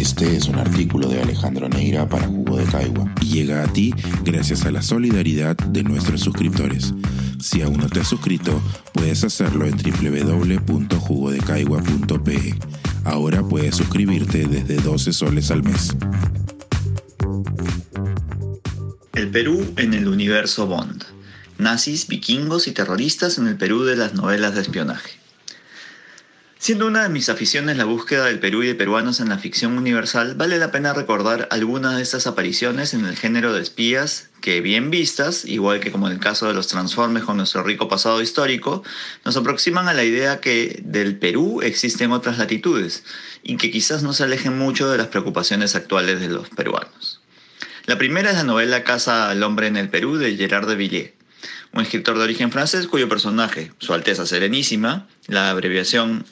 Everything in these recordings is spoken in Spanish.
Este es un artículo de Alejandro Neira para Jugo de Caigua y llega a ti gracias a la solidaridad de nuestros suscriptores. Si aún no te has suscrito, puedes hacerlo en www.jugodecaigua.pe. Ahora puedes suscribirte desde 12 soles al mes. El Perú en el universo Bond. Nazis, vikingos y terroristas en el Perú de las novelas de espionaje. Siendo una de mis aficiones la búsqueda del Perú y de peruanos en la ficción universal, vale la pena recordar algunas de estas apariciones en el género de espías que, bien vistas, igual que como en el caso de los Transformes con nuestro rico pasado histórico, nos aproximan a la idea que del Perú existen otras latitudes y que quizás no se alejen mucho de las preocupaciones actuales de los peruanos. La primera es la novela Casa al hombre en el Perú de Gerard de Villiers un escritor de origen francés cuyo personaje, Su Alteza Serenísima, la abreviación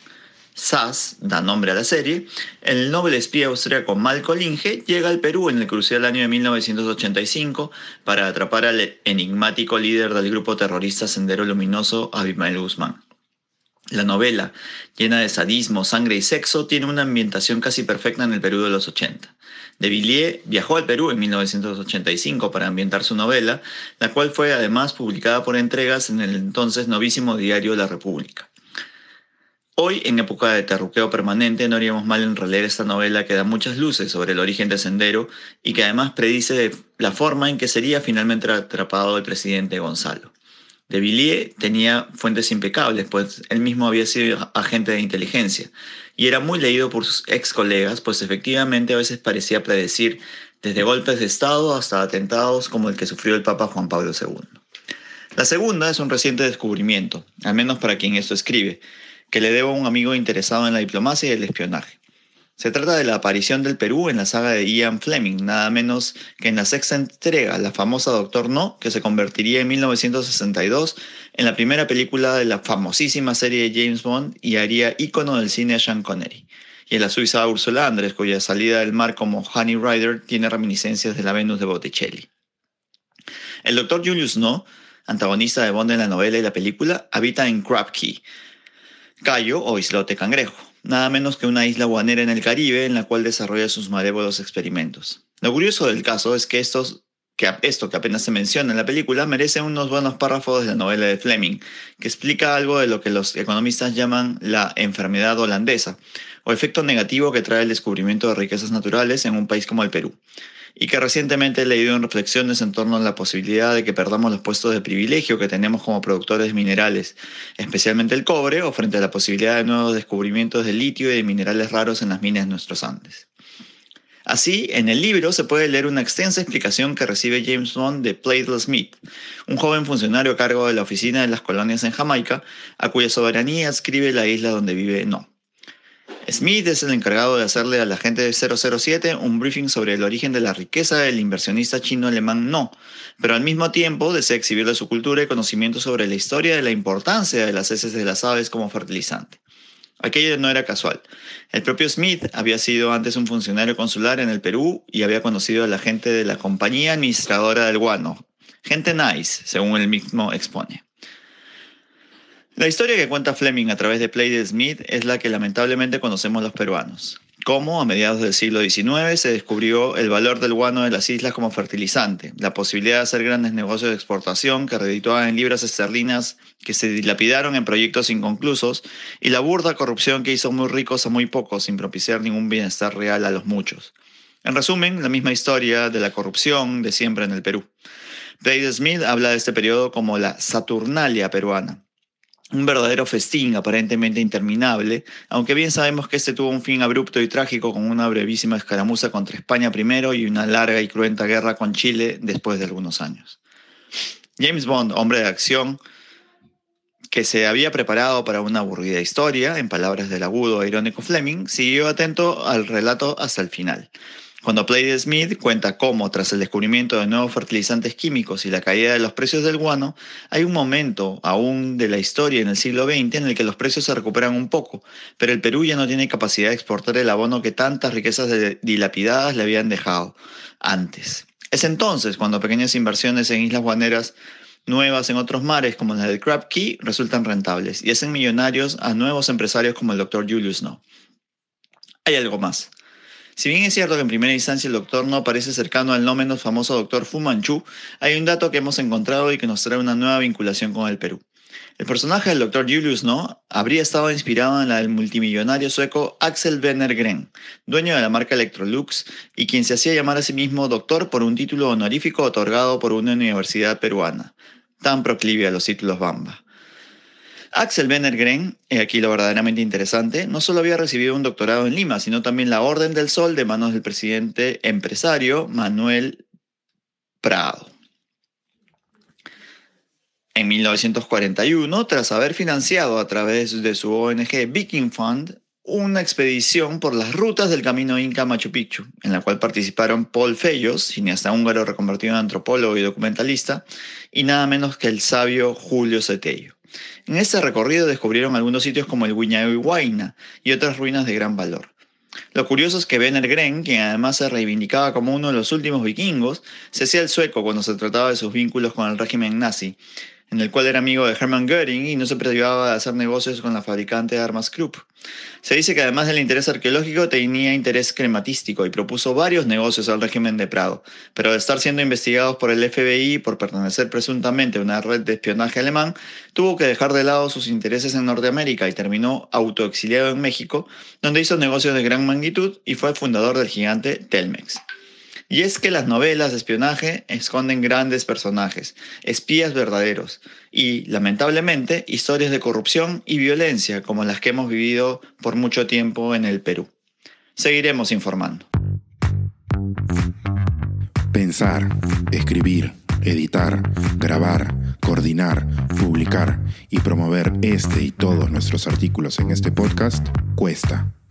SAS da nombre a la serie, el noble espía austríaco Malcolm Inge llega al Perú en el crucial año de 1985 para atrapar al enigmático líder del grupo terrorista Sendero Luminoso, Abimael Guzmán. La novela, llena de sadismo, sangre y sexo, tiene una ambientación casi perfecta en el Perú de los 80. De Villiers viajó al Perú en 1985 para ambientar su novela, la cual fue además publicada por entregas en el entonces novísimo diario La República. Hoy, en época de terruqueo permanente, no haríamos mal en releer esta novela que da muchas luces sobre el origen de Sendero y que además predice la forma en que sería finalmente atrapado el presidente Gonzalo. De Villiers tenía fuentes impecables, pues él mismo había sido agente de inteligencia y era muy leído por sus ex colegas, pues efectivamente a veces parecía predecir desde golpes de Estado hasta atentados como el que sufrió el Papa Juan Pablo II. La segunda es un reciente descubrimiento, al menos para quien esto escribe, que le debo a un amigo interesado en la diplomacia y el espionaje. Se trata de la aparición del Perú en la saga de Ian Fleming, nada menos que en la sexta entrega, la famosa Doctor No, que se convertiría en 1962 en la primera película de la famosísima serie de James Bond y haría ícono del cine a Sean Connery. Y en la suiza Ursula Andress, cuya salida del mar como Honey Rider tiene reminiscencias de la Venus de Botticelli. El Doctor Julius No, antagonista de Bond en la novela y la película, habita en Crab Key, Cayo o Islote Cangrejo, nada menos que una isla guanera en el Caribe en la cual desarrolla sus malévolos experimentos. Lo curioso del caso es que, estos, que esto que apenas se menciona en la película merece unos buenos párrafos de la novela de Fleming, que explica algo de lo que los economistas llaman la enfermedad holandesa, o efecto negativo que trae el descubrimiento de riquezas naturales en un país como el Perú y que recientemente he leído en reflexiones en torno a la posibilidad de que perdamos los puestos de privilegio que tenemos como productores minerales, especialmente el cobre, o frente a la posibilidad de nuevos descubrimientos de litio y de minerales raros en las minas de nuestros Andes. Así, en el libro se puede leer una extensa explicación que recibe James Bond de Plaidel Smith, un joven funcionario a cargo de la oficina de las colonias en Jamaica, a cuya soberanía escribe la isla donde vive No. Smith es el encargado de hacerle a la gente de 007 un briefing sobre el origen de la riqueza del inversionista chino-alemán No, pero al mismo tiempo desea exhibirle su cultura y conocimiento sobre la historia y la importancia de las heces de las aves como fertilizante. Aquello no era casual. El propio Smith había sido antes un funcionario consular en el Perú y había conocido a la gente de la compañía administradora del guano. Gente nice, según él mismo expone. La historia que cuenta Fleming a través de Play de Smith es la que lamentablemente conocemos los peruanos. Cómo a mediados del siglo XIX se descubrió el valor del guano de las islas como fertilizante, la posibilidad de hacer grandes negocios de exportación que redituaban en libras esterlinas que se dilapidaron en proyectos inconclusos y la burda corrupción que hizo muy ricos a muy pocos sin propiciar ningún bienestar real a los muchos. En resumen, la misma historia de la corrupción de siempre en el Perú. Play Smith habla de este periodo como la Saturnalia peruana un verdadero festín aparentemente interminable, aunque bien sabemos que este tuvo un fin abrupto y trágico con una brevísima escaramuza contra España primero y una larga y cruenta guerra con Chile después de algunos años. James Bond, hombre de acción, que se había preparado para una aburrida historia, en palabras del agudo e irónico Fleming, siguió atento al relato hasta el final. Cuando Play Smith cuenta cómo, tras el descubrimiento de nuevos fertilizantes químicos y la caída de los precios del guano, hay un momento aún de la historia en el siglo XX en el que los precios se recuperan un poco, pero el Perú ya no tiene capacidad de exportar el abono que tantas riquezas dilapidadas le habían dejado antes. Es entonces cuando pequeñas inversiones en islas guaneras nuevas en otros mares, como la del Crab Key, resultan rentables y hacen millonarios a nuevos empresarios como el Dr. Julius No. Hay algo más. Si bien es cierto que en primera instancia el doctor no parece cercano al no menos famoso doctor Fu Manchu, hay un dato que hemos encontrado y que nos trae una nueva vinculación con el Perú. El personaje del Dr. Julius No habría estado inspirado en la del multimillonario sueco Axel Wenner-Gren, dueño de la marca Electrolux y quien se hacía llamar a sí mismo doctor por un título honorífico otorgado por una universidad peruana, tan proclive a los títulos Bamba. Axel Wenner-Gren, y aquí lo verdaderamente interesante, no solo había recibido un doctorado en Lima, sino también la Orden del Sol de manos del presidente empresario Manuel Prado. En 1941, tras haber financiado a través de su ONG Viking Fund una expedición por las rutas del camino Inca Machu Picchu, en la cual participaron Paul Fellos, cineasta húngaro reconvertido en antropólogo y documentalista, y nada menos que el sabio Julio Cetello. En este recorrido descubrieron algunos sitios como el y Huayna y otras ruinas de gran valor. Lo curioso es que Benner Gren, quien además se reivindicaba como uno de los últimos vikingos, se hacía el sueco cuando se trataba de sus vínculos con el régimen nazi, en el cual era amigo de Hermann Göring y no se privaba de hacer negocios con la fabricante de armas Krupp. Se dice que además del interés arqueológico tenía interés crematístico y propuso varios negocios al régimen de Prado, pero de estar siendo investigados por el FBI por pertenecer presuntamente a una red de espionaje alemán, tuvo que dejar de lado sus intereses en Norteamérica y terminó autoexiliado en México, donde hizo negocios de gran magnitud y fue fundador del gigante Telmex. Y es que las novelas de espionaje esconden grandes personajes, espías verdaderos y, lamentablemente, historias de corrupción y violencia como las que hemos vivido por mucho tiempo en el Perú. Seguiremos informando. Pensar, escribir, editar, grabar, coordinar, publicar y promover este y todos nuestros artículos en este podcast cuesta